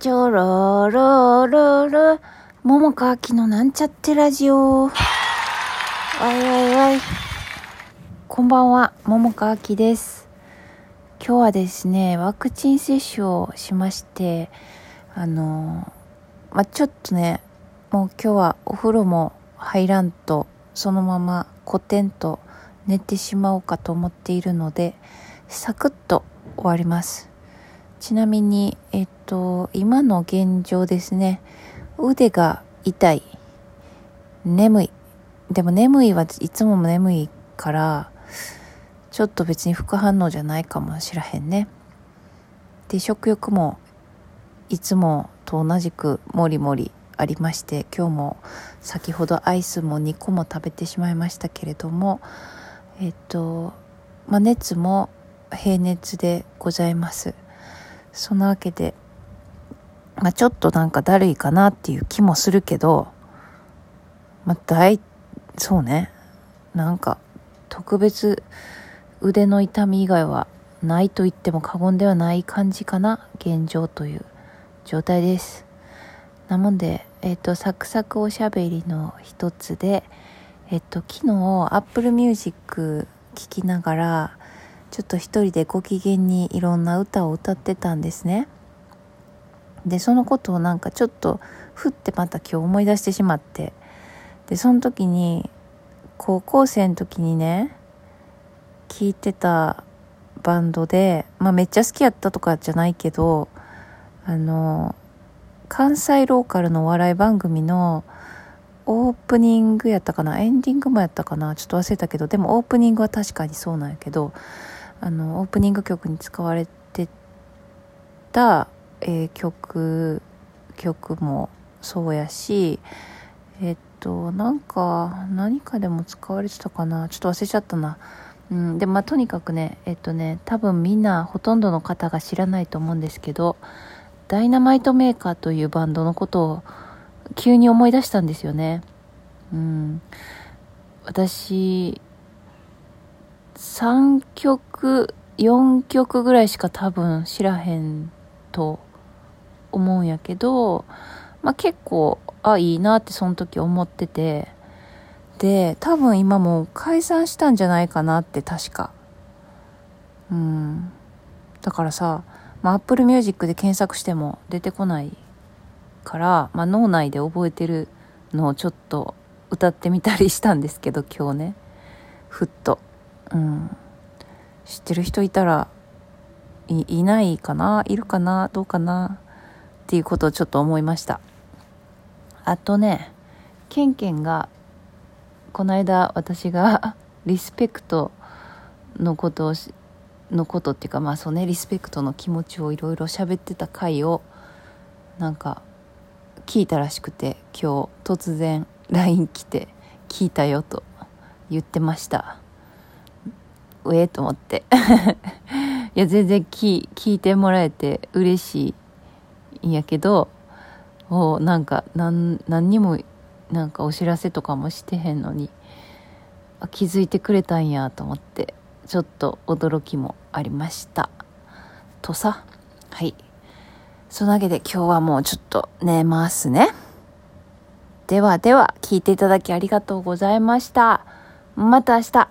ちょろろろろ、桃川きのなんちゃってラジオ。わいわいわい。こんばんは、桃川きです。今日はですね、ワクチン接種をしまして、あの、まあ、ちょっとね、もう今日はお風呂も入らんと、そのままコテンと寝てしまおうかと思っているので、サクッと終わります。ちなみに、えっと、今の現状ですね。腕が痛い。眠い。でも眠いはいつも眠いから、ちょっと別に副反応じゃないかもしらへんね。で、食欲もいつもと同じくもりもりありまして、今日も先ほどアイスも2個も食べてしまいましたけれども、えっと、まあ、熱も平熱でございます。そのわけで、まあ、ちょっとなんかだるいかなっていう気もするけど、まあ、大、そうね。なんか、特別腕の痛み以外はないと言っても過言ではない感じかな。現状という状態です。なもんで、えっ、ー、と、サクサクおしゃべりの一つで、えっ、ー、と、昨日、Apple Music 聴きながら、ちょっと一人でご機嫌にいろんな歌を歌ってたんですね。で、そのことをなんかちょっとふってまた今日思い出してしまって。で、その時に、高校生の時にね、聴いてたバンドで、まあめっちゃ好きやったとかじゃないけど、あの、関西ローカルのお笑い番組のオープニングやったかな？エンディングもやったかな？ちょっと忘れたけど、でもオープニングは確かにそうなんやけど、あのオープニング曲に使われてた、えー、曲曲もそうやしえっとなんか何かでも使われてたかな。ちょっと忘れちゃったな。うんでまあとにかくねえっとね多分みんなほとんどの方が知らないと思うんですけどダイナマイトメーカーというバンドのことを急に思い出したんですよね。うん。私3曲4曲ぐらいしか多分知らへんと思うんやけど、まあ、結構あいいなってその時思ってて。で多分今もう解散したんじゃないかなって確か。うん。だからさ、まあ、Apple Music で検索しても出てこないから、まあ、脳内で覚えてるのをちょっと歌ってみたりしたんですけど今日ね。ふっと。うん、知ってる人いたらいないかな？いるかな？どうかな？っていうことをちょっと思いました。あとねケンケンがこの間私がリスペクトのことをのことっていうかまあそうねリスペクトの気持ちをいろいろ喋ってた回をなんか聞いたらしくて今日突然 LINE 来て聞いたよと言ってました。うえと思って。いや全然聞聞いてもらえて嬉しいんやけどおなんか何何にもなんかお知らせとかもしてへんのに気づいてくれたんやと思ってちょっと驚きもありました。とさ？はい。そのわけで今日はもうちょっと寝ますね。ではでは聞いていただきありがとうございました。また明日。